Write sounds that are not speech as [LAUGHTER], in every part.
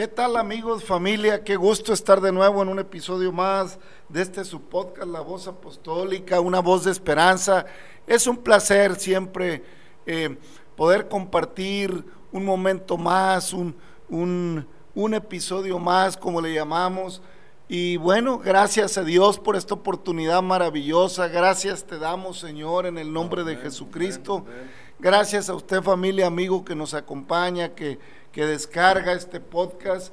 ¿Qué tal amigos, familia? Qué gusto estar de nuevo en un episodio más de este su podcast, La Voz Apostólica, una voz de esperanza. Es un placer siempre eh, poder compartir un momento más, un, un, un episodio más, como le llamamos. Y bueno, gracias a Dios por esta oportunidad maravillosa. Gracias te damos, Señor, en el nombre de Jesucristo. Gracias a usted, familia, amigo, que nos acompaña, que, que descarga este podcast.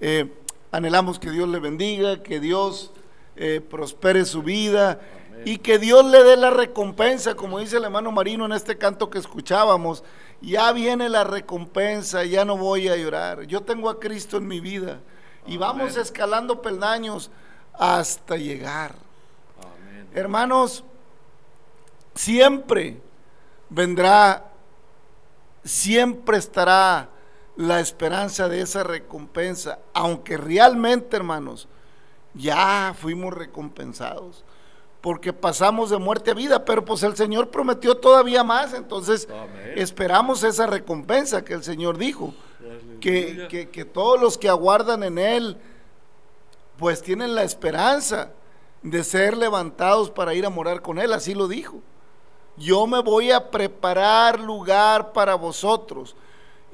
Eh, anhelamos que Dios le bendiga, que Dios eh, prospere su vida y que Dios le dé la recompensa, como dice el hermano Marino en este canto que escuchábamos. Ya viene la recompensa, ya no voy a llorar. Yo tengo a Cristo en mi vida y vamos escalando peldaños hasta llegar. Hermanos, siempre vendrá, siempre estará la esperanza de esa recompensa, aunque realmente, hermanos, ya fuimos recompensados, porque pasamos de muerte a vida, pero pues el Señor prometió todavía más, entonces esperamos esa recompensa que el Señor dijo, que, que, que todos los que aguardan en Él, pues tienen la esperanza de ser levantados para ir a morar con Él, así lo dijo yo me voy a preparar lugar para vosotros.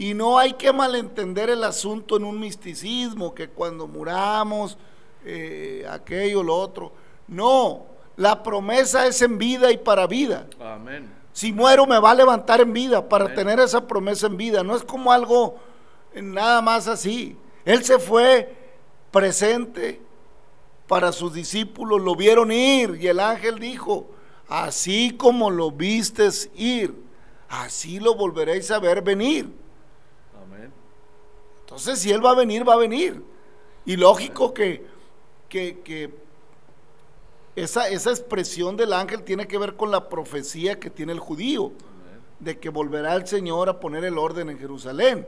Y no hay que malentender el asunto en un misticismo, que cuando muramos, eh, aquello, lo otro. No, la promesa es en vida y para vida. Amén. Si muero me va a levantar en vida para tener esa promesa en vida. No es como algo nada más así. Él se fue presente para sus discípulos, lo vieron ir y el ángel dijo, así como lo vistes ir, así lo volveréis a ver venir. Entonces, si Él va a venir, va a venir. Y lógico que, que, esa, esa, expresión del ángel tiene que ver con la profecía que tiene el judío, de que volverá el Señor a poner el orden en Jerusalén.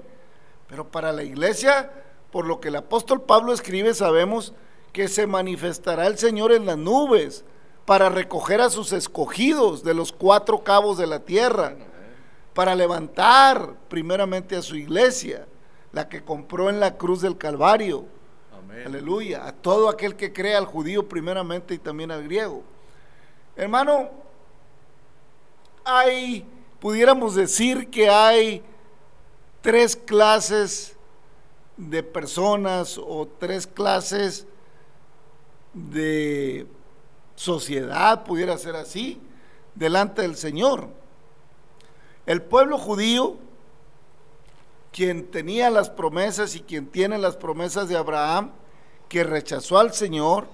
Pero para la iglesia, por lo que el apóstol Pablo escribe, sabemos que se manifestará el Señor en las nubes para recoger a sus escogidos de los cuatro cabos de la tierra, para levantar primeramente a su iglesia, la que compró en la cruz del Calvario. Aleluya. A todo aquel que crea, al judío primeramente y también al griego. Hermano, hay, pudiéramos decir que hay tres clases de personas o tres clases de sociedad, pudiera ser así, delante del Señor. El pueblo judío, quien tenía las promesas y quien tiene las promesas de Abraham, que rechazó al Señor,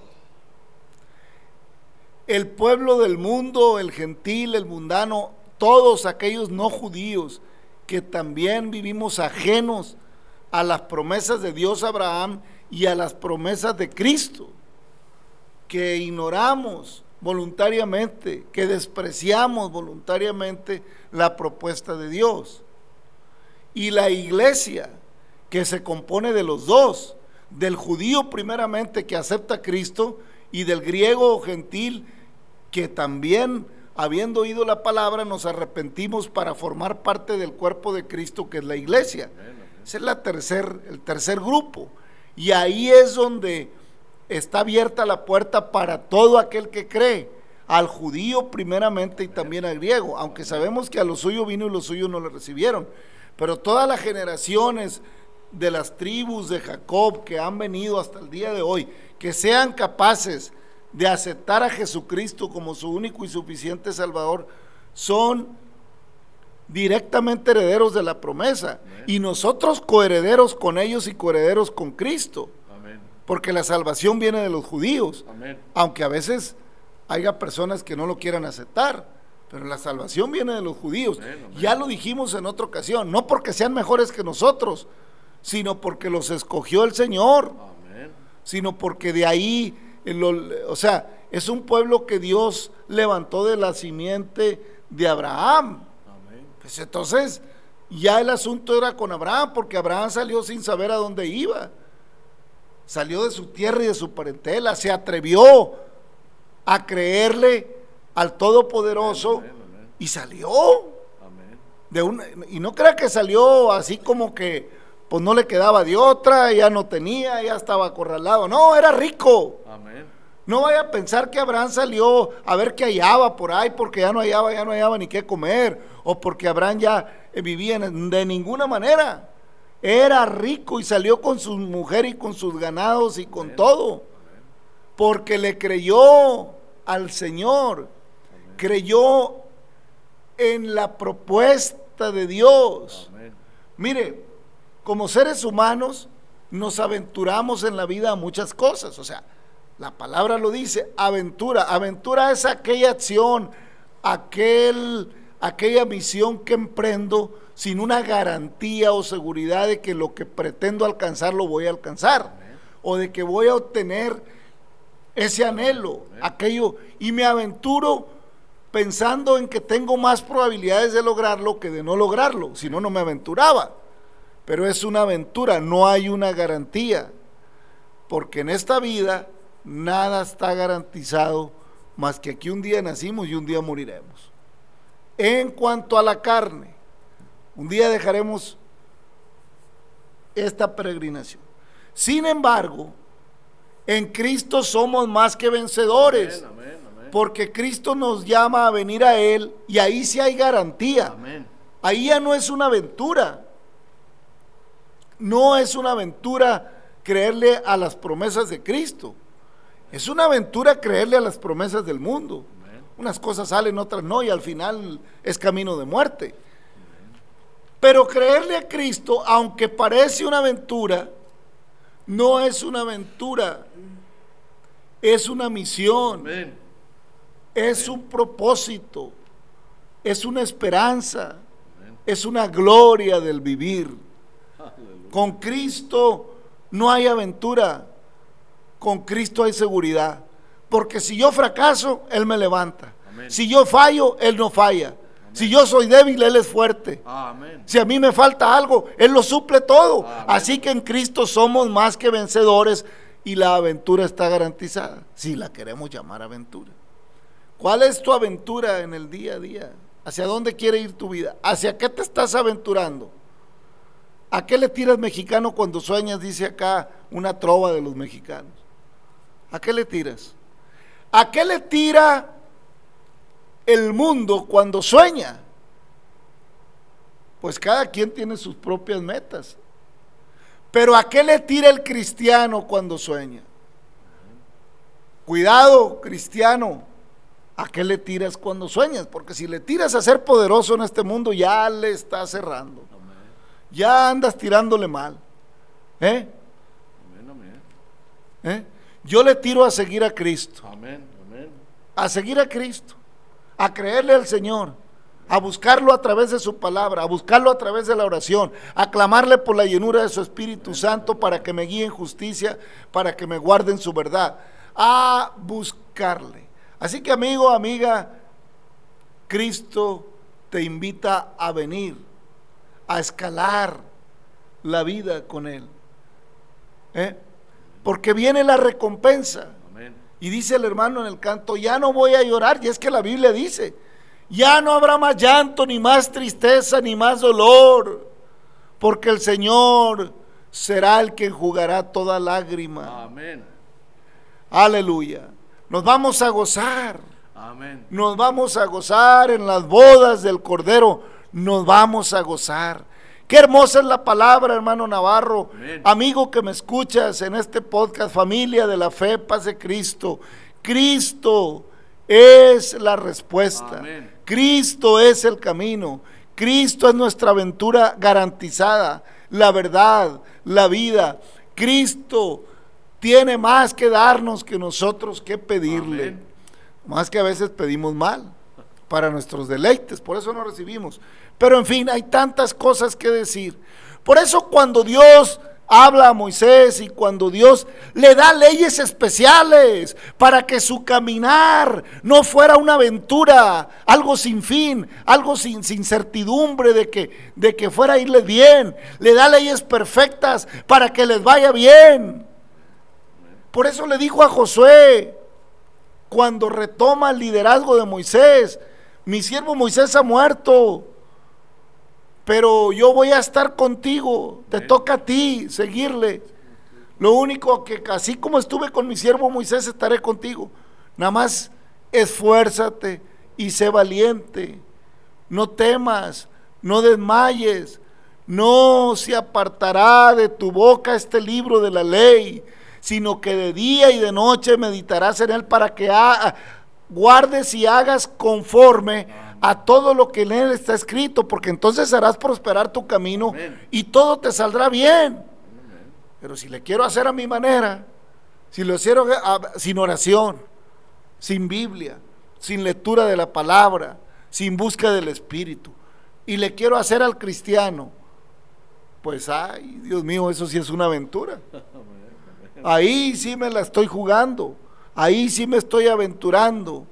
el pueblo del mundo, el gentil, el mundano, todos aquellos no judíos que también vivimos ajenos a las promesas de Dios Abraham y a las promesas de Cristo que ignoramos voluntariamente, que despreciamos voluntariamente la propuesta de Dios. Y la iglesia, que se compone de los dos, del judío primeramente que acepta a Cristo y del griego o gentil que también, habiendo oído la palabra, nos arrepentimos para formar parte del cuerpo de Cristo que es la iglesia. Ese es la tercer, el tercer grupo. Y ahí es donde está abierta la puerta para todo aquel que cree, al judío primeramente y también al griego, aunque sabemos que a los suyos vino y los suyos no le recibieron. Pero todas las generaciones de las tribus de Jacob que han venido hasta el día de hoy, que sean capaces de aceptar a Jesucristo como su único y suficiente Salvador, son directamente herederos de la promesa. Y nosotros coherederos con ellos y coherederos con Cristo. Porque la salvación viene de los judíos, aunque a veces haya personas que no lo quieran aceptar, pero la salvación viene de los judíos. Ya lo dijimos en otra ocasión, no porque sean mejores que nosotros, sino porque los escogió el Señor, sino porque de ahí, o sea, es un pueblo que Dios levantó de la simiente de Abraham. Pues entonces, ya el asunto era con Abraham, porque Abraham salió sin saber a dónde iba. Salió de su tierra y de su parentela, se atrevió a creerle al Todopoderoso y salió. De una, y no crea que salió así como que pues no le quedaba de otra, ya no tenía, ya estaba acorralado. No, era rico. No vaya a pensar que Abraham salió a ver qué hallaba por ahí, porque ya no hallaba, ya no hallaba ni qué comer, o porque Abraham ya vivía de ninguna manera. Era rico y salió con su mujer y con sus ganados y con todo, porque le creyó al Señor, creyó en la propuesta de Dios. Amén. Mire, como seres humanos nos aventuramos en la vida a muchas cosas. O sea, la palabra lo dice, aventura. Aventura es aquella acción, aquel, aquella misión que emprendo sin una garantía o seguridad de que lo que pretendo alcanzar lo voy a alcanzar. O de que voy a obtener ese anhelo, aquello. Y me aventuro pensando en que tengo más probabilidades de lograrlo que de no lograrlo. Si no, no me aventuraba pero es una aventura, no hay una garantía, porque en esta vida nada está garantizado más que aquí un día nacimos y un día moriremos. En cuanto a la carne, un día dejaremos esta peregrinación. Sin embargo, en Cristo somos más que vencedores, Amén, amén. Porque Cristo nos llama a venir a Él y ahí sí hay garantía. Amén. Ahí ya no es una aventura. No es una aventura creerle a las promesas de Cristo. Es una aventura creerle a las promesas del mundo. Amén. Unas cosas salen, otras no, y al final es camino de muerte. Pero creerle a Cristo, aunque parece una aventura, no es una aventura. Es una misión Amén. Es un propósito, es una esperanza, es una gloria del vivir. Con Cristo no hay aventura, con Cristo hay seguridad. Porque si yo fracaso, Él me levanta. Amén. Si yo fallo, Él no falla. Si yo soy débil, Él es fuerte. Amén. Si a mí me falta algo, Él lo suple todo. Así que en Cristo somos más que vencedores y la aventura está garantizada, si la queremos llamar aventura. ¿Cuál es tu aventura en el día a día? ¿Hacia dónde quiere ir tu vida? ¿Hacia qué te estás aventurando? ¿A qué le tiras mexicano cuando sueñas? Dice acá una trova de los mexicanos. ¿A qué le tiras? ¿A qué le tira el mundo cuando sueña? Pues cada quien tiene sus propias metas. Pero ¿a qué le tira el cristiano cuando sueña? Cuidado, cristiano. ¿A qué le tiras cuando sueñas? Porque si le tiras a ser poderoso en este mundo, ya le estás cerrando. Amén. Ya andas tirándole mal. ¿Eh? Amén. ¿Eh? Yo le tiro a seguir a Cristo. Amén. a seguir a Cristo, a creerle al Señor, a buscarlo a través de su palabra, a buscarlo a través de la oración, a clamarle por la llenura de su Espíritu Santo para que me guíe en justicia, para que me guarde en su verdad, a buscarle. Así que amigo, amiga, Cristo te invita a venir, a escalar la vida con Él. ¿Eh? Porque viene la recompensa. Amén. Y dice el hermano en el canto, ya no voy a llorar, y es que la Biblia dice, ya no habrá más llanto, ni más tristeza, ni más dolor, porque el Señor será el que enjugará toda lágrima. Amén. Aleluya. Nos vamos a gozar, Amén. nos vamos a gozar en las bodas del Cordero, nos vamos a gozar. Qué hermosa es la palabra, hermano Navarro. Amén. Amigo que me escuchas en este podcast, familia de la fe, paz de Cristo. Cristo es la respuesta. Amén. Cristo es el camino. Cristo es nuestra aventura garantizada. La verdad, la vida. Cristo tiene más que darnos que nosotros que pedirle. Amén. Más que a veces pedimos mal para nuestros deleites, por eso no recibimos. Pero en fin, hay tantas cosas que decir. Por eso cuando Dios habla a Moisés y cuando Dios le da leyes especiales para que su caminar no fuera una aventura, algo sin fin, algo sin, sin certidumbre de que, de que fuera a irles bien, le da leyes perfectas para que les vaya bien. Por eso le dijo a Josué, cuando retoma el liderazgo de Moisés, mi siervo Moisés ha muerto. pero yo voy a estar contigo, te toca a ti seguirle. Lo único que así como estuve con mi siervo Moisés, estaré contigo. Nada más esfuérzate y sé valiente. No temas, no desmayes. No se apartará de tu boca este libro de la ley, sino que de día y de noche meditarás en él para que ha- guardes y hagas conforme a todo lo que en él está escrito, porque entonces harás prosperar tu camino Amén. y todo te saldrá bien. Pero si le quiero hacer a mi manera, si lo quiero a- sin oración, sin Biblia, sin lectura de la palabra, sin busca del Espíritu, y le quiero hacer al cristiano, pues ay, Dios mío, eso sí es una aventura. [LAUGHS] Ahí sí me la estoy jugando, ahí sí me estoy aventurando.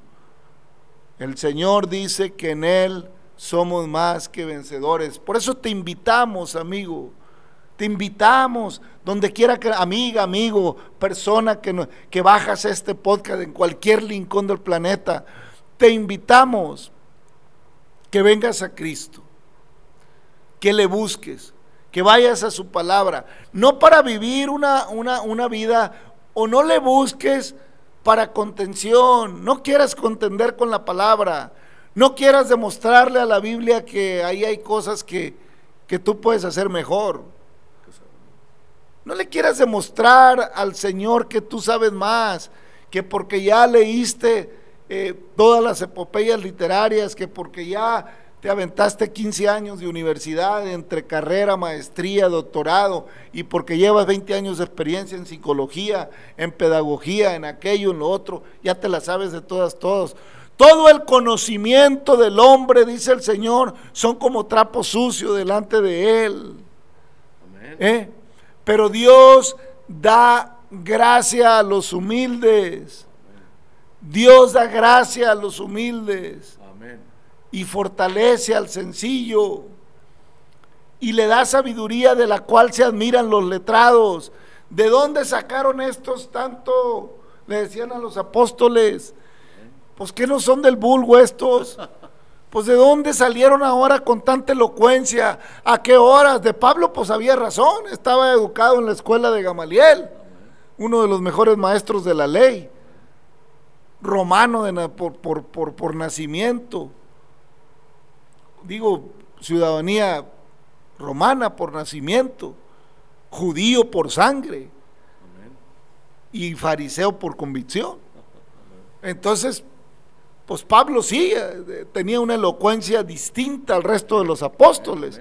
El Señor dice que en Él somos más que vencedores. Por eso te invitamos, amigo. Te invitamos, donde quiera que, amiga, amigo, persona que, no- que bajas este podcast en cualquier rincón del planeta, te invitamos que vengas a Cristo, que le busques, que vayas a su palabra, no para vivir una, una, una vida, o no le busques para contención, no quieras contender con la palabra, no quieras demostrarle a la Biblia que ahí hay cosas que, que tú puedes hacer mejor. No le quieras demostrar al Señor que tú sabes más, que porque ya leíste eh, todas las epopeyas literarias, que porque ya te aventaste 15 años de universidad entre carrera, maestría, doctorado, y porque llevas 20 años de experiencia en psicología, en pedagogía, en aquello, en lo otro, ya te la sabes de todas, todos. Todo el conocimiento del hombre, dice el Señor, son como trapo sucio delante de él. Amén. ¿eh? Pero Dios da gracia a los humildes. Dios da gracia a los humildes Amén. Y fortalece al sencillo. Y le da sabiduría de la cual se admiran los letrados. ¿De dónde sacaron estos tanto? Le decían a los apóstoles. Pues que no son del vulgo estos. Pues de dónde salieron ahora con tanta elocuencia, a qué horas. De Pablo pues había razón, estaba educado en la escuela de Gamaliel, uno de los mejores maestros de la ley, romano de por, por- por- por nacimiento, digo, ciudadanía romana por nacimiento, judío por sangre Amén. y fariseo por convicción. Entonces, pues Pablo sí eh, tenía una elocuencia distinta al resto de los apóstoles.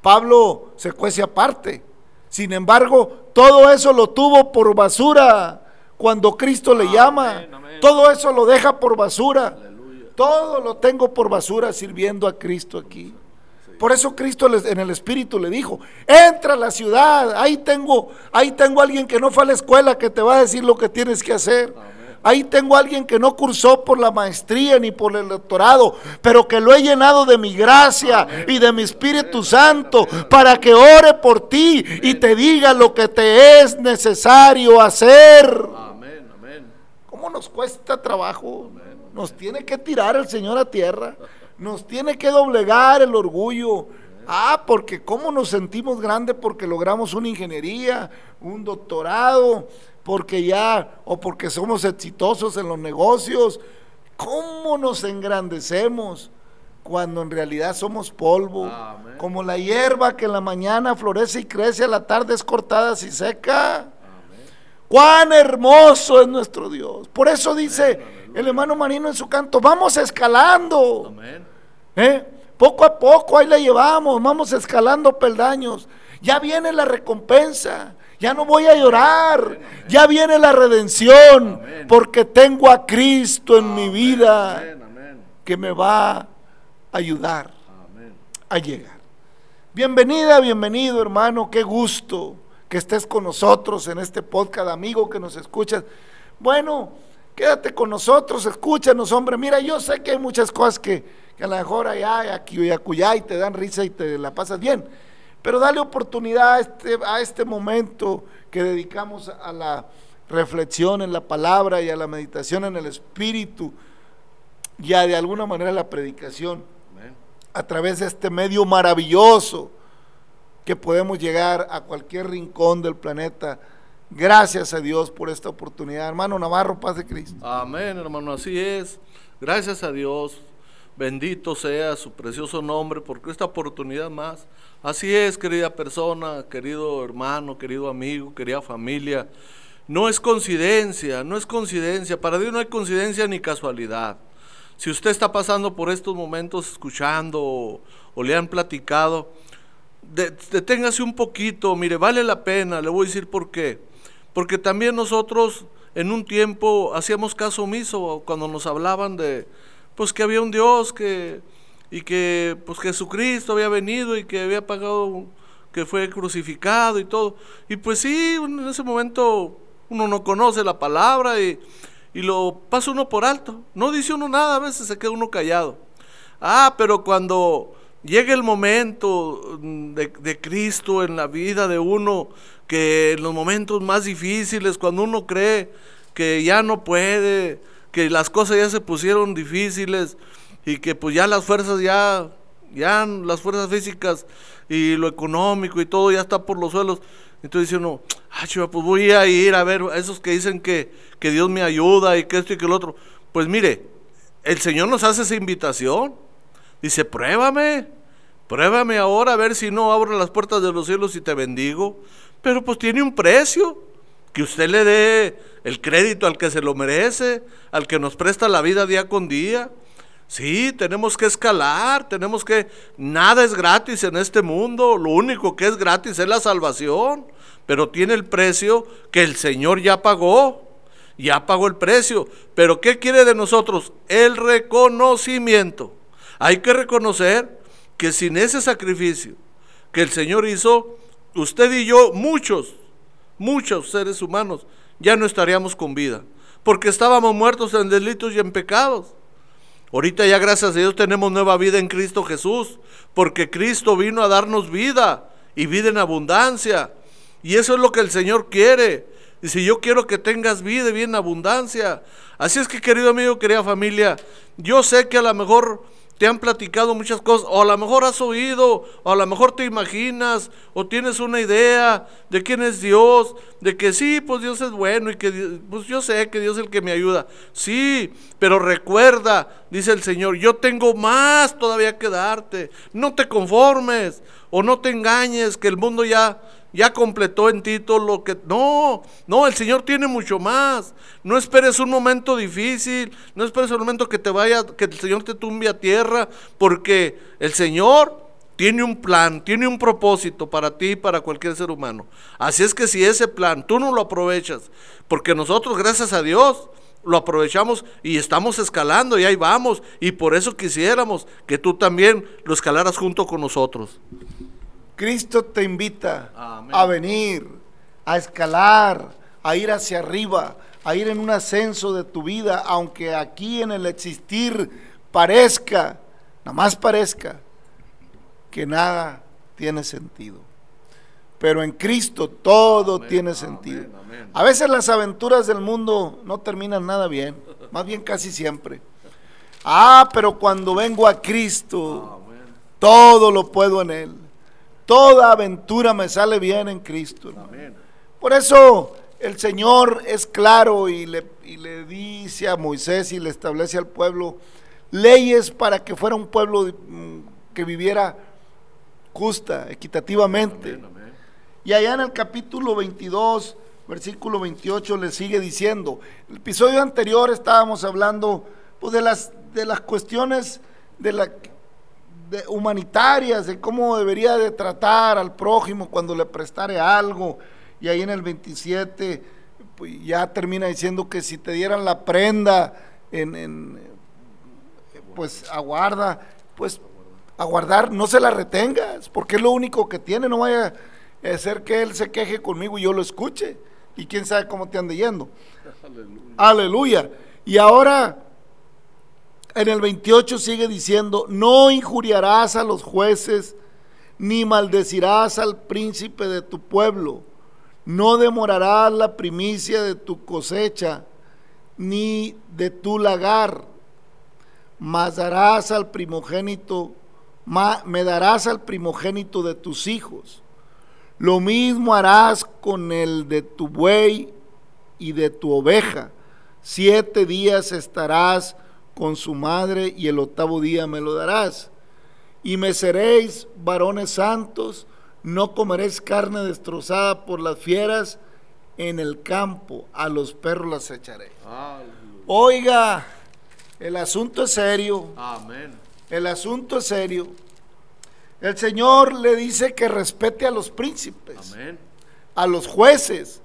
Pablo se cuece aparte. Sin embargo, todo eso lo tuvo por basura cuando Cristo le llama. Todo eso lo deja por basura. Todo lo tengo por basura sirviendo a Cristo aquí. Por eso Cristo en el Espíritu le dijo, entra a la ciudad, ahí tengo, ahí tengo alguien que no fue a la escuela que te va a decir lo que tienes que hacer. Amén. Ahí tengo alguien que no cursó por la maestría ni por el doctorado, pero que lo he llenado de mi gracia y de mi Espíritu Santo para que ore por ti y te diga lo que te es necesario hacer. Amén. Amén. ¿Cómo nos cuesta trabajo? Nos tiene que tirar el Señor a tierra. Nos tiene que doblegar el orgullo. Ah, porque cómo nos sentimos grandes porque logramos una ingeniería, un doctorado, porque ya, o porque somos exitosos en los negocios. ¿Cómo nos engrandecemos cuando en realidad somos polvo? Amén. Como la hierba que en la mañana florece y crece, a la tarde es cortada y seca. Amén. Cuán hermoso es nuestro Dios. Por eso dice el hermano Marino en su canto, vamos escalando. Amén. ¿eh? Poco a poco ahí la llevamos, vamos escalando peldaños. Ya viene la recompensa, ya no voy a llorar, ya viene la redención, Amén. porque tengo a Cristo en mi vida Amén. Amén. que me va a ayudar a llegar. Bienvenida, bienvenido hermano, qué gusto que estés con nosotros en este podcast, amigo que nos escuchas. Bueno, quédate con nosotros, escúchanos, hombre. Mira, yo sé que hay muchas cosas que, que a lo mejor allá, aquí y acullá y te dan risa y te la pasas bien, pero dale oportunidad a este, a este momento que dedicamos a la reflexión en la palabra y a la meditación en el espíritu y a de alguna manera la predicación a través de este medio maravilloso que podemos llegar a cualquier rincón del planeta. Gracias a Dios por esta oportunidad. Hermano Navarro, paz de Cristo. Amén, hermano, así es. Gracias a Dios. Bendito sea su precioso nombre porque esta oportunidad más. Así es, querida persona, querido hermano, querido amigo, querida familia. No es coincidencia, no es coincidencia. Para Dios no hay coincidencia ni casualidad. Si usted está pasando por estos momentos escuchando o, le han platicado, deténgase un poquito, mire, vale la pena, le voy a decir por qué. Porque también nosotros en un tiempo hacíamos caso omiso cuando nos hablaban de, pues que había un Dios que, y que pues Jesucristo había venido y que había pagado, que fue crucificado y todo. Y pues sí, en ese momento uno no conoce la palabra y, y lo pasa uno por alto. No dice uno nada, a veces se queda uno callado. Ah, pero cuando llegue el momento de, de, Cristo en la vida de uno, que en los momentos más difíciles, cuando uno cree que ya no puede, que las cosas ya se pusieron difíciles y que pues ya las fuerzas ya, ya las fuerzas físicas y lo económico y todo ya está por los suelos. Entonces dice uno, ah, chiva, pues voy a ir a ver esos que dicen que, que Dios me ayuda y que esto y que lo otro. Pues mire, el Señor nos hace esa invitación. Dice, pruébame, pruébame ahora a ver si no abro las puertas de los cielos y te bendigo. Pero pues tiene un precio, que usted le dé el crédito al que se lo merece, al que nos presta la vida día con día. Sí, tenemos que escalar, tenemos que... Nada es gratis en este mundo, lo único que es gratis es la salvación, pero tiene el precio que el Señor ya pagó, ya pagó el precio. Pero ¿qué quiere de nosotros? El reconocimiento. Hay que reconocer que sin ese sacrificio que el Señor hizo, usted y yo, muchos, muchos seres humanos, ya no estaríamos con vida, porque estábamos muertos en delitos y en pecados. Ahorita ya gracias a Dios tenemos nueva vida en Cristo Jesús, porque Cristo vino a darnos vida y vida en abundancia. Y eso es lo que el Señor quiere. Dice, yo quiero que tengas vida y vida en abundancia. Así es que querido amigo, querida familia, yo sé que a lo mejor te han platicado muchas cosas, o a lo mejor has oído, o a lo mejor te imaginas, o tienes una idea de quién es Dios, de que sí, pues Dios es bueno y que pues yo sé que Dios es el que me ayuda. Sí, pero recuerda, dice el Señor, yo tengo más todavía que darte. No te conformes o no te engañes que el mundo ya ya completó en ti todo lo que... No, no, el Señor tiene mucho más. No esperes un momento difícil, no esperes un momento que te vaya, que el Señor te tumbe a tierra, porque el Señor tiene un plan, tiene un propósito para ti y para cualquier ser humano. Así es que si ese plan tú no lo aprovechas, porque nosotros, gracias a Dios, lo aprovechamos y estamos escalando y ahí vamos. Y por eso quisiéramos que tú también lo escalaras junto con nosotros. Cristo te invita a venir, a escalar, a ir hacia arriba, a ir en un ascenso de tu vida, aunque aquí en el existir parezca, nada más parezca, que nada tiene sentido. Pero en Cristo todo tiene sentido. A veces las aventuras del mundo no terminan nada bien, más bien casi siempre. Ah, pero cuando vengo a Cristo, todo lo puedo en Él. Toda aventura me sale bien en Cristo. Por eso el Señor es claro y le, le, dice a Moisés y le establece al pueblo leyes para que fuera un pueblo mm, que viviera justa, equitativamente. Y allá en el capítulo 22, versículo 28 le sigue diciendo, el episodio anterior estábamos hablando pues, de, las, de las cuestiones de la humanitarias, de cómo debería de tratar al prójimo cuando le prestare algo. Y ahí en el 27 pues, ya termina diciendo que si te dieran la prenda, en, pues aguarda, pues aguardar, no se la retengas, porque es lo único que tiene, no vaya a ser que él se queje conmigo y yo lo escuche. Y quién sabe cómo te ande yendo. Aleluya. Y ahora en el 28 sigue diciendo, no injuriarás a los jueces, ni maldecirás al príncipe de tu pueblo, no demorarás la primicia de tu cosecha, ni de tu lagar, mas darás al primogénito me darás al primogénito de tus hijos. Lo mismo harás con el de tu buey y de tu oveja. Siete días estarás con su madre y el octavo día me lo darás. Y me seréis varones santos, no comeréis carne destrozada por las fieras en el campo, a los perros las echaré. Oiga, el asunto es serio. Amén. El asunto es serio. El Señor le dice que respete a los príncipes, a los jueces.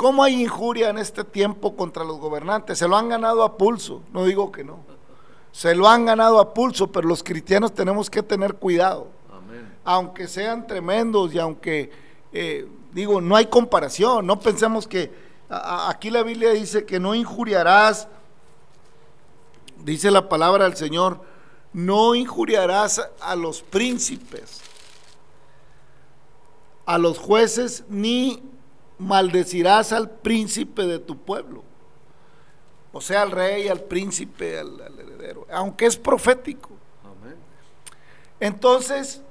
¿Cómo hay injuria en este tiempo contra los gobernantes? Se lo han ganado a pulso, no digo que no. Se lo han ganado a pulso, pero los cristianos tenemos que tener cuidado. Aunque sean tremendos y aunque, eh, digo, no hay comparación, no pensemos que aquí la Biblia dice que no injuriarás, dice la palabra del Señor, no injuriarás a los príncipes, a los jueces, ni maldecirás al príncipe de tu pueblo. O sea, al rey, al príncipe, al, heredero, aunque es profético. Entonces,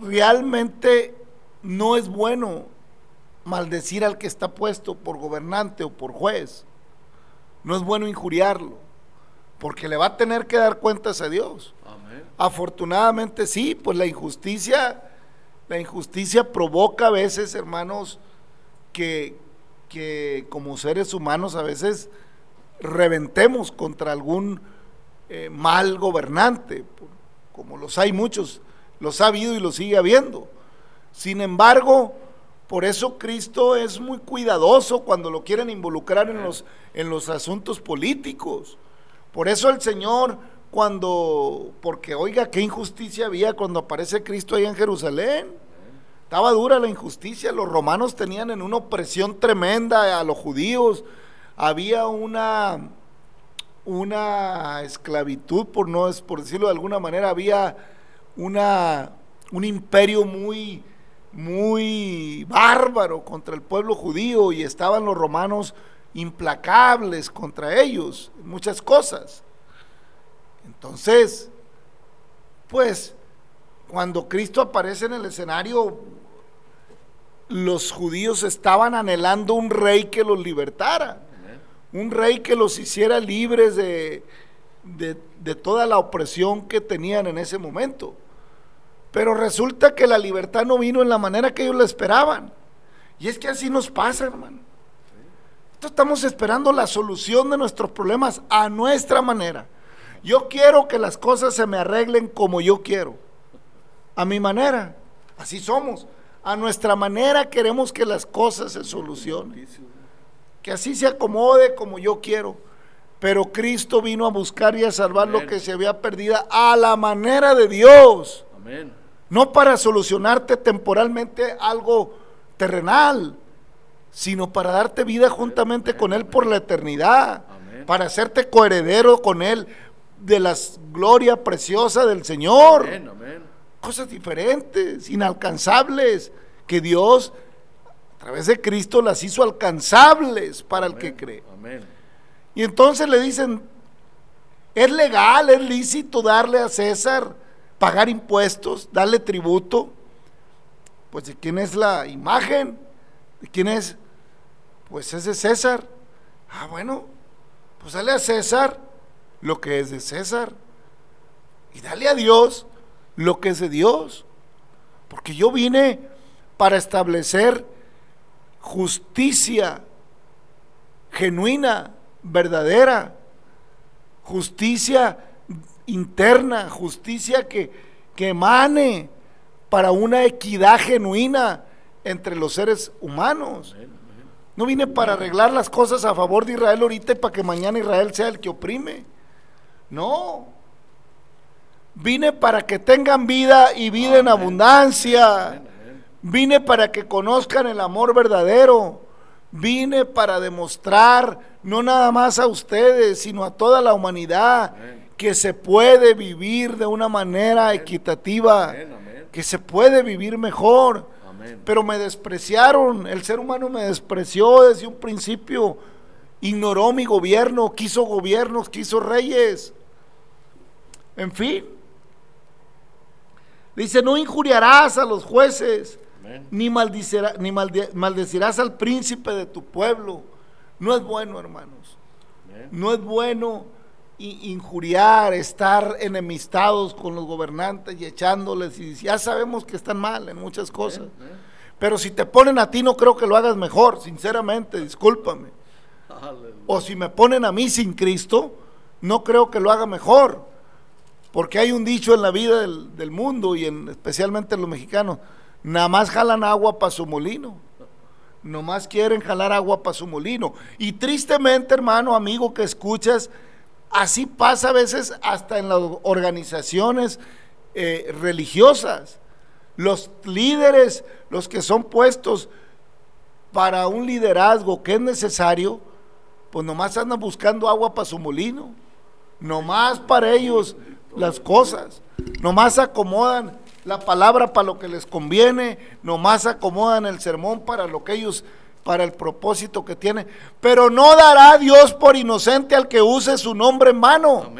realmente no es bueno maldecir al que está puesto por gobernante o por juez. No es bueno injuriarlo porque le va a tener que dar cuentas a Dios. Afortunadamente sí, pues la injusticia, la injusticia provoca a veces, hermanos, que, que como seres humanos a veces reventemos contra algún eh, mal gobernante, como los hay muchos, los ha habido y los sigue habiendo. Sin embargo, por eso Cristo es muy cuidadoso cuando lo quieren involucrar en los, en los asuntos políticos por eso el Señor, cuando, porque oiga, qué injusticia había cuando aparece Cristo ahí en Jerusalén. Estaba dura la injusticia, los romanos tenían en una opresión tremenda a los judíos. Había una, una esclavitud, por, no, por decirlo de alguna manera, había una, un imperio muy, muy bárbaro contra el pueblo judío y estaban los romanos implacables contra ellos, muchas cosas. Entonces, pues, cuando Cristo aparece en el escenario, los judíos estaban anhelando un rey que los libertara, un rey que los hiciera libres de, de, toda la opresión que tenían en ese momento. Pero resulta que la libertad no vino en la manera que ellos la esperaban. Y es que así nos pasa, hermano estamos esperando la solución de nuestros problemas a nuestra manera. Yo quiero que las cosas se me arreglen como yo quiero, a mi manera. Así somos. A nuestra manera queremos que las cosas se solucionen. Que así se acomode como yo quiero. Pero Cristo vino a buscar y a salvar lo que se había perdido a la manera de Dios. No para solucionarte temporalmente algo terrenal, sino para darte vida juntamente con Él por la eternidad, para hacerte coheredero con Él de la gloria preciosa del Señor. Cosas diferentes, inalcanzables, que Dios a través de Cristo las hizo alcanzables para el que cree. Y entonces le dicen, ¿es legal, es lícito darle a César, pagar impuestos, darle tributo? Pues de quién es la imagen, de quién es pues es de César. Ah, bueno, pues dale a César lo que es de César. Y dale a Dios lo que es de Dios. Porque yo vine para establecer justicia genuina, verdadera, justicia interna, justicia que, emane para una equidad genuina entre los seres humanos. No vine para arreglar las cosas a favor de Israel ahorita y para que mañana Israel sea el que oprime. No. Vine para que tengan vida y vida en abundancia. Vine para que conozcan el amor verdadero. Vine para demostrar, no nada más a ustedes, sino a toda la humanidad, que se puede vivir de una manera equitativa, que se puede vivir mejor pero me despreciaron, el ser humano me despreció desde un principio, ignoró mi gobierno, quiso gobiernos, quiso reyes. En fin. Dice, no injuriarás a los jueces, ni, ni maldecirás al príncipe de tu pueblo. No es bueno, hermanos. No es bueno injuriar, estar enemistados con los gobernantes y echándoles. Y ya sabemos que están mal en muchas cosas. Pero si te ponen a ti, no creo que lo hagas mejor, sinceramente, discúlpame. O si me ponen a mí sin Cristo, no creo que lo haga mejor. Porque hay un dicho en la vida del, mundo y en, especialmente en los mexicanos, nada más jalan agua para su molino. Nomás quieren jalar agua para su molino. Y tristemente, hermano, amigo que escuchas, así pasa a veces hasta en las organizaciones eh, religiosas. Los líderes, los que son puestos para un liderazgo que es necesario, pues nomás andan buscando agua para su molino. Nomás para ellos las cosas. Nomás acomodan la palabra para lo que les conviene, nomás acomodan el sermón para lo que ellos para el propósito que tiene. Pero no dará Dios por inocente al que use su nombre en vano.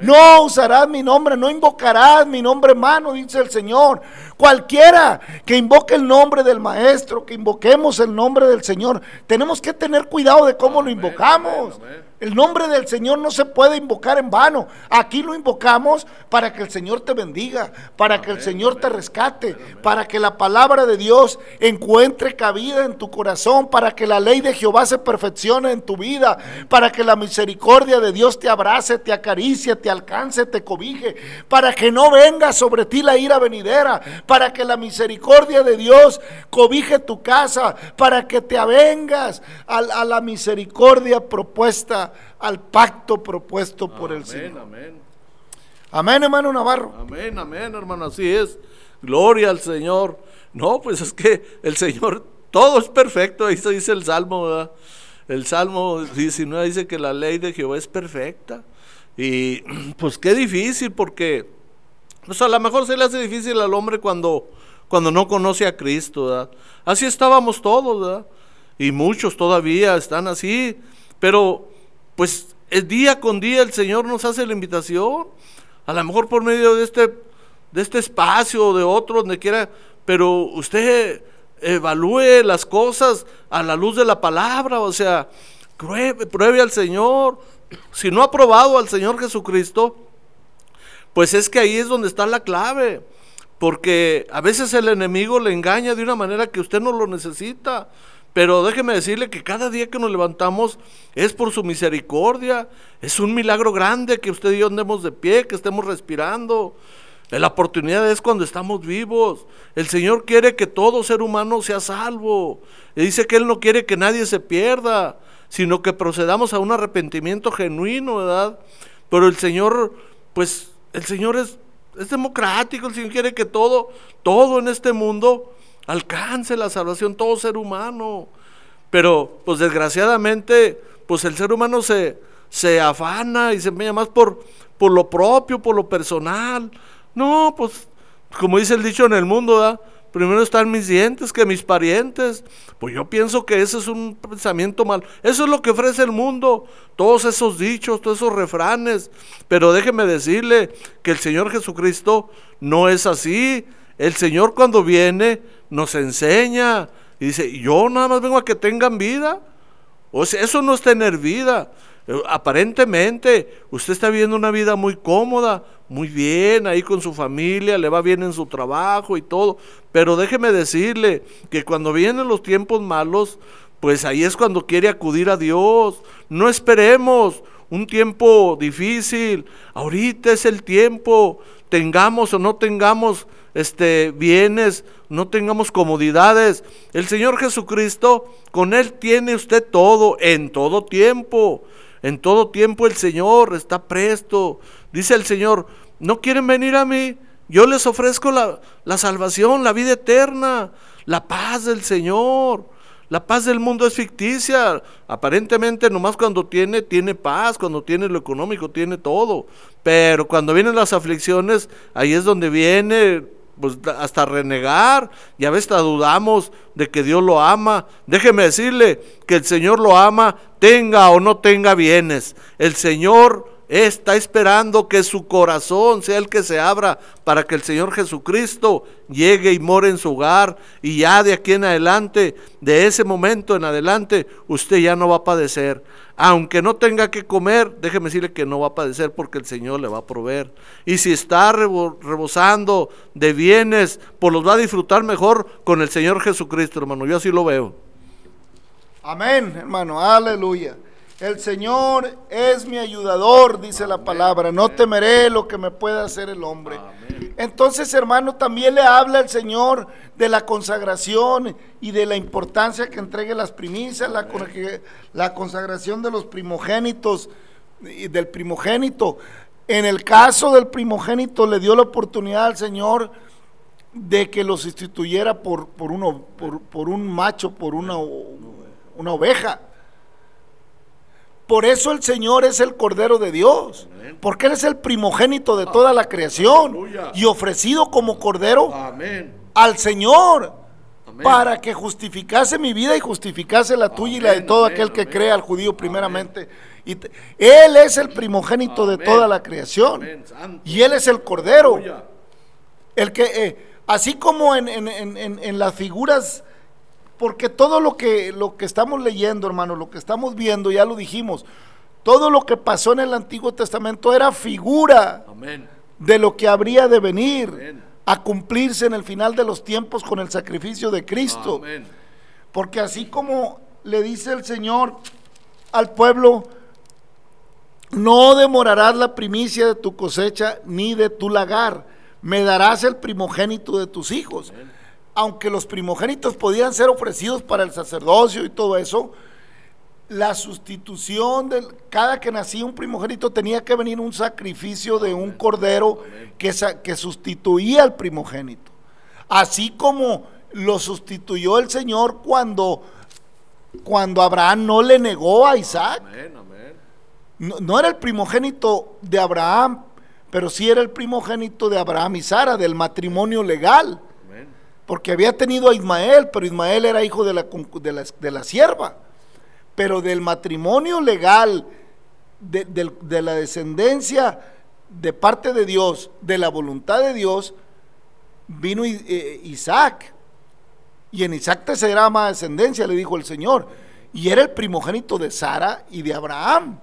No usarás mi nombre, no invocarás mi nombre en vano, dice el Señor. Cualquiera que invoque el nombre del Maestro, que invoquemos el nombre del Señor, tenemos que tener cuidado de cómo lo invocamos. El nombre del Señor no se puede invocar en vano. Aquí lo invocamos para que el Señor te bendiga, para que el Señor te rescate, para que la palabra de Dios encuentre cabida en tu corazón, para que la ley de Jehová se perfeccione en tu vida, para que la misericordia de Dios te abrace, te acaricie, te alcance, te cobije, para que no venga sobre ti la ira venidera, para que la misericordia de Dios cobije tu casa, para que te avengas a, a la misericordia propuesta al pacto propuesto por el Señor. Amén. Amén, hermano Navarro. Amén, amén, hermano, así es. Gloria al Señor. No, pues es que el Señor, todo es perfecto, ahí se dice el Salmo, El Salmo 19 dice que la ley de Jehová es perfecta. Y [CLEARS THROAT] pues qué difícil, porque pues a lo mejor se le hace difícil al hombre cuando, cuando no conoce a Cristo, Así estábamos todos, ¿verdad? Y muchos todavía están así, pero pues día con día el Señor nos hace la invitación, a lo mejor por medio de este, de este espacio o de otro, donde quiera, pero usted evalúe las cosas a la luz de la palabra, o sea, pruebe, pruebe al Señor. Si no ha probado al Señor Jesucristo, pues es que ahí es donde está la clave. Porque a veces el enemigo le engaña de una manera que usted no lo necesita. Pero déjeme decirle que cada día que nos levantamos es por su misericordia. Es un milagro grande que usted y yo andemos de pie, que estemos respirando. La oportunidad es cuando estamos vivos. El Señor quiere que todo ser humano sea salvo. Y dice que Él no quiere que nadie se pierda, sino que procedamos a un arrepentimiento genuino, ¿verdad? Pero el Señor, pues, el Señor es, es democrático. El Señor quiere que todo, todo en este mundo alcance la salvación todo ser humano. Pero pues desgraciadamente, pues el ser humano se, se afana y se empeña más por, por lo propio, por lo personal. No, pues como dice el dicho en el mundo, primero están mis dientes que mis parientes. Pues yo pienso que ese es un pensamiento mal. Eso es lo que ofrece el mundo, todos esos dichos, todos esos refranes. Pero déjeme decirle que el Señor Jesucristo no es así. El Señor cuando viene nos enseña y dice, yo nada más vengo a que tengan vida. O sea, eso no es tener vida. Eh, aparentemente, usted está viviendo una vida muy cómoda, muy bien, ahí con su familia, le va bien en su trabajo y todo. Pero déjeme decirle que cuando vienen los tiempos malos, pues ahí es cuando quiere acudir a Dios. No esperemos un tiempo difícil. Ahorita es el tiempo, tengamos o no tengamos este, bienes, no tengamos comodidades. El Señor Jesucristo, con Él tiene usted todo, en todo tiempo. En todo tiempo el Señor está presto. Dice el Señor, ¿no quieren venir a mí? Yo les ofrezco la, la salvación, la vida eterna, la paz del Señor. La paz del mundo es ficticia. Aparentemente, nomás cuando tiene, tiene paz, cuando tiene lo económico, tiene todo. Pero cuando vienen las aflicciones, ahí es donde viene pues, hasta renegar y a veces dudamos de que Dios lo ama. Déjeme decirle que el Señor lo ama, tenga o no tenga bienes. El Señor está esperando que su corazón sea el que se abra para que el Señor Jesucristo llegue y more en su hogar y ya de aquí en adelante, de ese momento en adelante, usted ya no va a padecer. Aunque no tenga que comer, déjeme decirle que no va a padecer porque el Señor le va a proveer. Y si está rebosando de bienes, pues los va a disfrutar mejor con el Señor Jesucristo, hermano. Yo así lo veo. Amén, hermano. Aleluya. El Señor es mi ayudador, dice la palabra. No temeré lo que me pueda hacer el hombre. Entonces, hermano, también le habla el Señor de la consagración y de la importancia que entregue las primicias, la, la consagración de los primogénitos y del primogénito. En el caso del primogénito le dio la oportunidad al Señor de que los instituyera por, por, uno, por, por un macho, por una, una oveja. Por eso el Señor es el Cordero de Dios. Porque Él es el primogénito de toda la creación. Y ofrecido como Cordero al Señor. Para que justificase mi vida y justificase la tuya y la de todo aquel que cree al judío primeramente. Y él es el primogénito de toda la creación. Y Él es el Cordero. El que, eh, así como en, en las figuras porque todo lo que, lo que estamos leyendo, hermano, lo que estamos viendo, ya lo dijimos, todo lo que pasó en el Antiguo Testamento era figura de lo que habría de venir a cumplirse en el final de los tiempos con el sacrificio de Cristo. Porque así como le dice el Señor al pueblo, no demorarás la primicia de tu cosecha ni de tu lagar, me darás el primogénito de tus hijos aunque los primogénitos podían ser ofrecidos para el sacerdocio y todo eso, la sustitución de cada que nacía un primogénito tenía que venir un sacrificio de un cordero que, que sustituía al primogénito. Así como lo sustituyó el Señor cuando, cuando Abraham no le negó a Isaac. No, no, era el primogénito de Abraham, pero sí era el primogénito de Abraham y Sara, del matrimonio legal porque había tenido a Ismael, pero Ismael era hijo de la, de la, sierva. Pero del matrimonio legal, de, la descendencia de parte de Dios, de la voluntad de Dios, vino eh, Isaac. Y en Isaac te será más descendencia, le dijo el Señor. Y era el primogénito de Sara y de Abraham.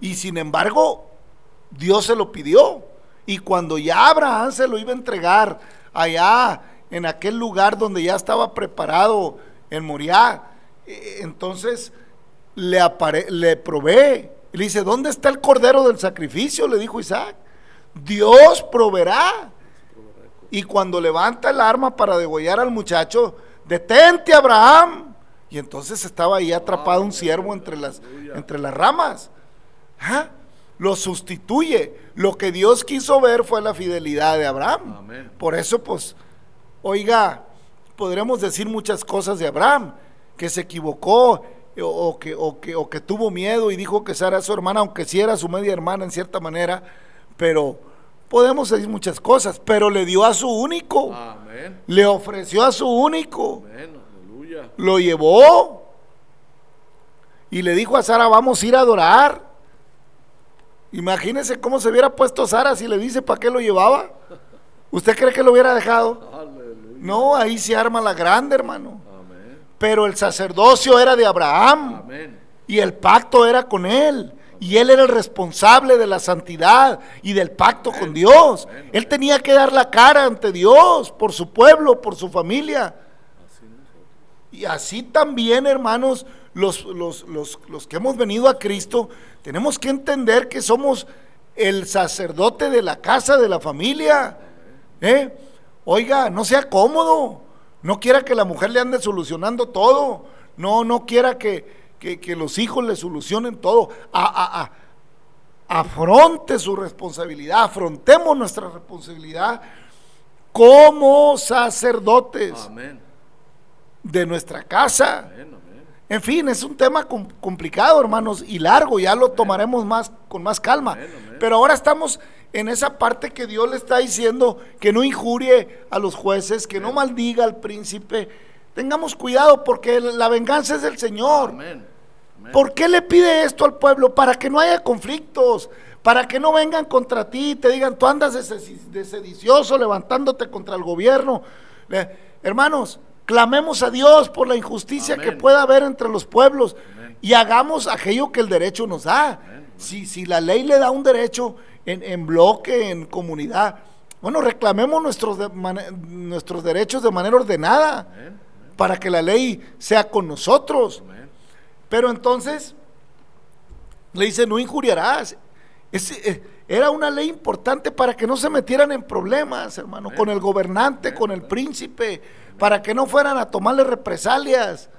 Y sin embargo, Dios se lo pidió. Y cuando ya Abraham se lo iba a entregar allá en aquel lugar donde ya estaba preparado en Moriah. E, entonces le, le provee. Le dice, ¿dónde está el cordero del sacrificio? Le dijo Isaac. Dios proveerá. Y cuando levanta el arma para degollar al muchacho, detente Abraham. Y entonces estaba ahí atrapado un siervo entre las, entre las ramas. ¿Ah? Lo sustituye. Lo que Dios quiso ver fue la fidelidad de Abraham. Por eso, pues, Oiga, podremos decir muchas cosas de Abraham, que se equivocó o que, o que, o que tuvo miedo y dijo que Sara era su hermana, aunque sí era su media hermana en cierta manera, pero podemos decir muchas cosas, pero le dio a su único, le ofreció a su único, lo llevó y le dijo a Sara, vamos a ir a adorar. Imagínense cómo se hubiera puesto Sara si le dice para qué lo llevaba. ¿Usted cree que lo hubiera dejado? [LAUGHS] No, ahí se arma la grande, hermano. Pero el sacerdocio era de Abraham. Y el pacto era con él. Y él era el responsable de la santidad y del pacto con Dios. Él tenía que dar la cara ante Dios, por su pueblo, por su familia. Y así también, hermanos, los, los, los, que hemos venido a Cristo, tenemos que entender que somos el sacerdote de la casa, de la familia. ¿eh? Oiga, no sea cómodo. No quiera que la mujer le ande solucionando todo. No, no quiera que, los hijos le solucionen todo. A, afronte su responsabilidad. Afrontemos nuestra responsabilidad como sacerdotes de nuestra casa. En fin, es un tema complicado, hermanos, y largo, ya lo tomaremos más con más calma. Pero ahora estamos en esa parte que Dios le está diciendo que no injurie a los jueces, que no maldiga al príncipe. Tengamos cuidado porque la venganza es del Señor. ¿Por qué le pide esto al pueblo? Para que no haya conflictos, para que no vengan contra ti y te digan, tú andas de sedicioso levantándote contra el gobierno. hermanos, clamemos a Dios por la injusticia que pueda haber entre los pueblos y hagamos aquello que el derecho nos da. Si, si la ley le da un derecho en, bloque, en comunidad, bueno, reclamemos nuestros, nuestros derechos de manera ordenada para que la ley sea con nosotros. Pero entonces le dice, no injuriarás. Eh, era una ley importante para que no se metieran en problemas, hermano, con el gobernante, con el príncipe, para que no fueran a tomarle represalias.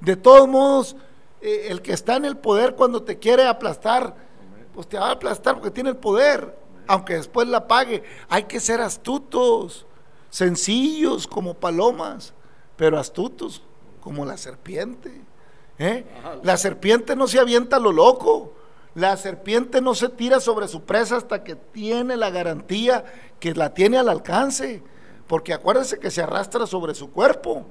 De todos modos, eh, el que está en el poder cuando te quiere aplastar, pues te va a aplastar porque tiene el poder, aunque después la pague. Hay que ser astutos, sencillos como palomas, pero astutos como la serpiente. ¿eh? La serpiente no se avienta a lo loco. La serpiente no se tira sobre su presa hasta que tiene la garantía que la tiene al alcance. Porque acuérdense que se arrastra sobre su cuerpo.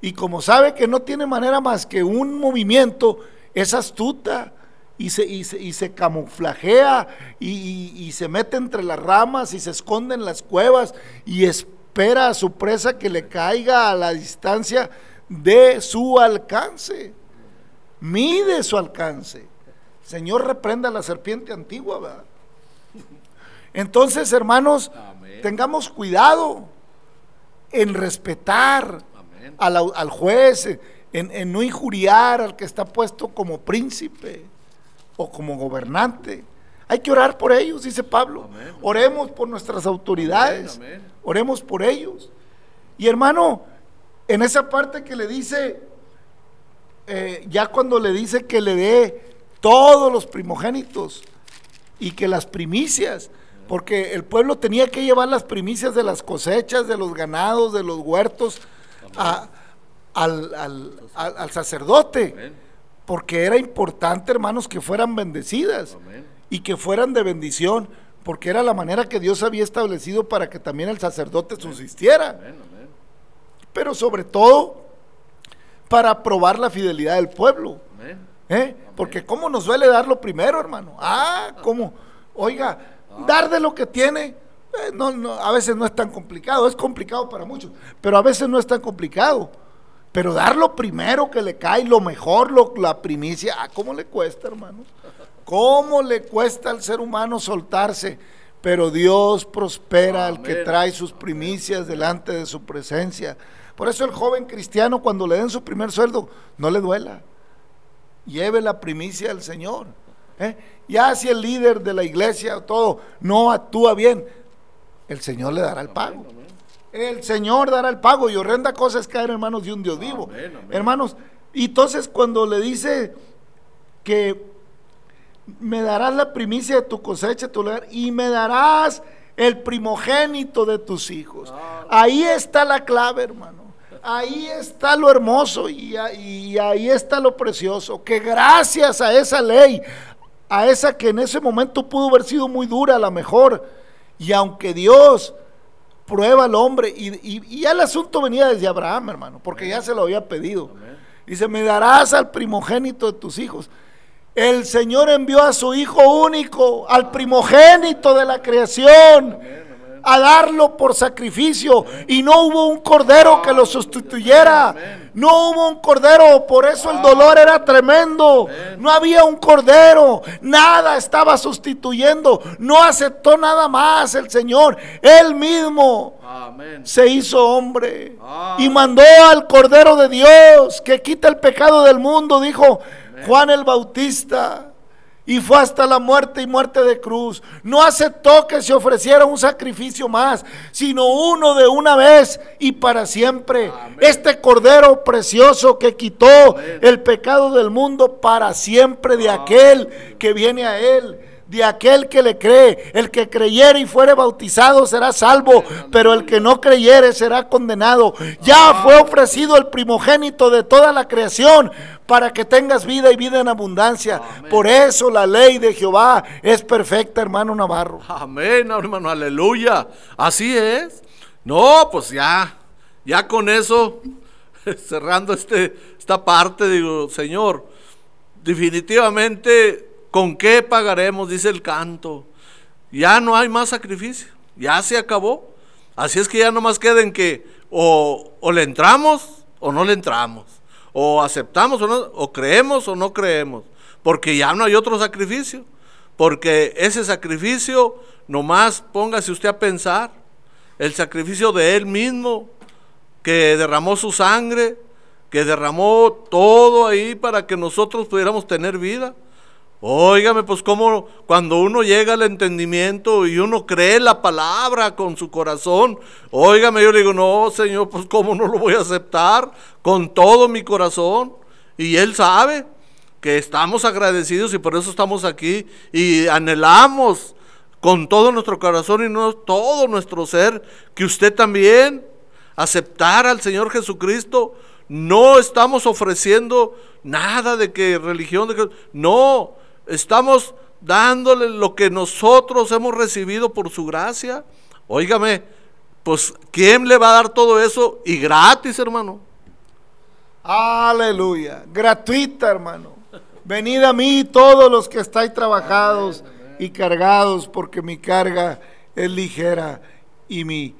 Y como sabe que no tiene manera más que un movimiento, es astuta y se, y se, camuflajea y, se mete entre las ramas y se esconde en las cuevas y espera a su presa que le caiga a la distancia de su alcance. Mide su alcance. Señor reprenda a la serpiente antigua, ¿verdad? Entonces, hermanos, tengamos cuidado en respetar al, juez, en, no injuriar al que está puesto como príncipe o como gobernante. Hay que orar por ellos, dice Pablo. Oremos por nuestras autoridades. Oremos por ellos. Y hermano, en esa parte que le dice, eh, ya cuando le dice que le dé todos los primogénitos y que las primicias, porque el pueblo tenía que llevar las primicias de las cosechas, de los ganados, de los huertos al, sacerdote, porque era importante, hermanos, que fueran bendecidas y que fueran de bendición, porque era la manera que Dios había establecido para que también el sacerdote subsistiera. Pero sobre todo, para probar la fidelidad del pueblo. ¿Eh? Porque cómo nos duele dar lo primero, hermano. Ah, [LAUGHS] cómo, oiga, dar de lo que tiene, eh, no, no, a veces no es tan complicado, es complicado para muchos, pero a veces no es tan complicado. Pero dar lo primero que le cae, lo mejor, lo, la primicia, ah, ¿cómo le cuesta, hermano? ¿Cómo le cuesta al ser humano soltarse? Pero Dios prospera al que trae sus primicias delante de su presencia. Por eso el joven cristiano cuando le den su primer sueldo, no le duela lleve la primicia al Señor. ¿eh? Ya si el líder de la iglesia o todo no actúa bien, el Señor le dará el pago. El Señor dará el pago y horrenda cosa es caer en manos de un Dios vivo. Hermanos, y entonces cuando le dice que me darás la primicia de tu cosecha, tu lugar, y me darás el primogénito de tus hijos. Ah. Ahí está la clave, hermano ahí está lo hermoso y, ahí está lo precioso, que gracias a esa ley, a esa que en ese momento pudo haber sido muy dura, a lo mejor, y aunque Dios prueba al hombre, y, ya el asunto venía desde Abraham, hermano, porque ya se lo había pedido. Dice, me darás al primogénito de tus hijos. El Señor envió a su Hijo único, al primogénito de la creación a darlo por sacrificio y no hubo un cordero que lo sustituyera. No hubo un cordero, por eso el dolor era tremendo. No había un cordero, nada estaba sustituyendo. No aceptó nada más el Señor. Él mismo se hizo hombre y mandó al cordero de Dios que quita el pecado del mundo, dijo Juan el Bautista y fue hasta la muerte y muerte de cruz. No aceptó que se ofreciera un sacrificio más, sino uno de una vez y para siempre. Este cordero precioso que quitó el pecado del mundo para siempre de aquel que viene a él de aquel que le cree. El que creyere y fuere bautizado será salvo, pero el que no creyere será condenado. Ya fue ofrecido el primogénito de toda la creación para que tengas vida y vida en abundancia. Por eso la ley de Jehová es perfecta, hermano Navarro. Amén, hermano, aleluya. Así es. No, pues ya, ya con eso, [LAUGHS] cerrando este, esta parte, digo, Señor, definitivamente, ¿con qué pagaremos? Dice el canto. Ya no hay más sacrificio, ya se acabó. Así es que ya no más queda en que o, o le entramos o no le entramos, o aceptamos o no, o creemos o no creemos, porque ya no hay otro sacrificio, porque ese sacrificio, nomás póngase usted a pensar, el sacrificio de Él mismo, que derramó su sangre, que derramó todo ahí para que nosotros pudiéramos tener vida. Óigame, pues como cuando uno llega al entendimiento y uno cree la palabra con su corazón, óigame, yo le digo, no, Señor, pues cómo no lo voy a aceptar con todo mi corazón. Y Él sabe que estamos agradecidos y por eso estamos aquí y anhelamos con todo nuestro corazón y no, todo nuestro ser que usted también aceptara al Señor Jesucristo. No estamos ofreciendo nada de que religión, de que, no, estamos dándole lo que nosotros hemos recibido por su gracia. Óigame, pues ¿quién le va a dar todo eso? Y gratis, hermano. Aleluya, gratuita, hermano. Venid a mí todos los que estáis trabajados y cargados, porque mi carga es ligera y mi,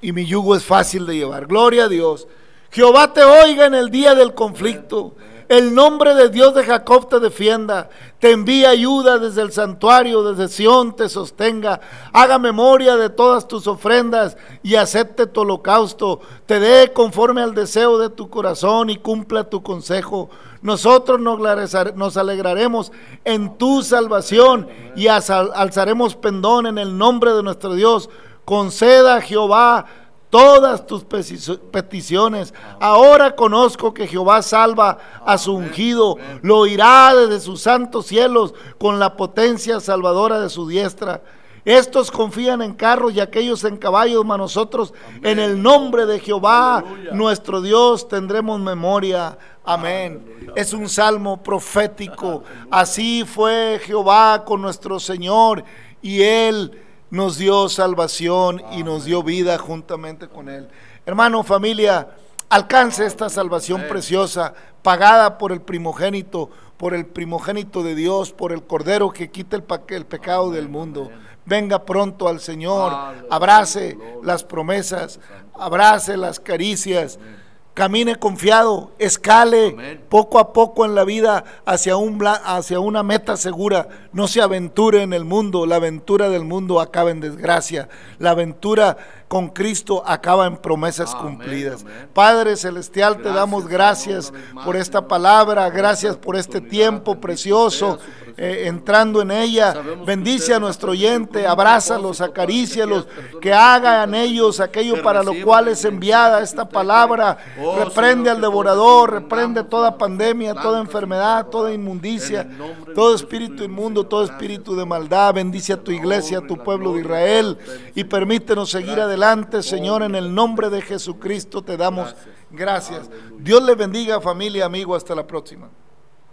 y mi yugo es fácil de llevar. Gloria a Dios. Jehová te oiga en el día del conflicto. El nombre de Dios de Jacob te defienda, te envía ayuda desde el santuario, desde Sión te sostenga, haga memoria de todas tus ofrendas y acepte tu holocausto, te dé conforme al deseo de tu corazón y cumpla tu consejo. Nosotros nos alegraremos en tu salvación y alzaremos pendón en el nombre de nuestro Dios. Conceda Jehová todas tus peticiones. Ahora conozco que Jehová salva a su ungido, lo oirá desde sus santos cielos con la potencia salvadora de su diestra. Estos confían en carros y aquellos en caballos, mas nosotros en el nombre de Jehová, nuestro Dios, tendremos memoria. Amén. Es un salmo profético. [LAUGHS] Así fue Jehová con nuestro Señor y él nos dio salvación y nos dio vida juntamente con Él. Hermano, familia, alcance esta salvación preciosa, pagada por el primogénito, por el primogénito de Dios, por el Cordero que quita el, el pecado del mundo. Venga pronto al Señor, abrace las promesas, abrace las caricias camine confiado, escale poco a poco en la vida hacia, un, hacia una meta segura. No se aventure en el mundo, la aventura del mundo acaba en desgracia. La aventura con Cristo acaba en promesas cumplidas. Padre Celestial, te damos gracias por esta palabra, gracias por este tiempo precioso eh, entrando en ella. Bendice a nuestro oyente, abrázalos, acarícialos, que hagan ellos aquello para lo cual es enviada esta palabra. Oh, reprende al devorador, reprende toda pandemia, toda enfermedad, toda inmundicia, todo espíritu inmundo, todo espíritu de maldad. Bendice a tu iglesia, a tu pueblo de Israel y permítenos seguir adelante, Señor, en el nombre de Jesucristo te damos gracias. Dios le bendiga familia, amigo, hasta la próxima.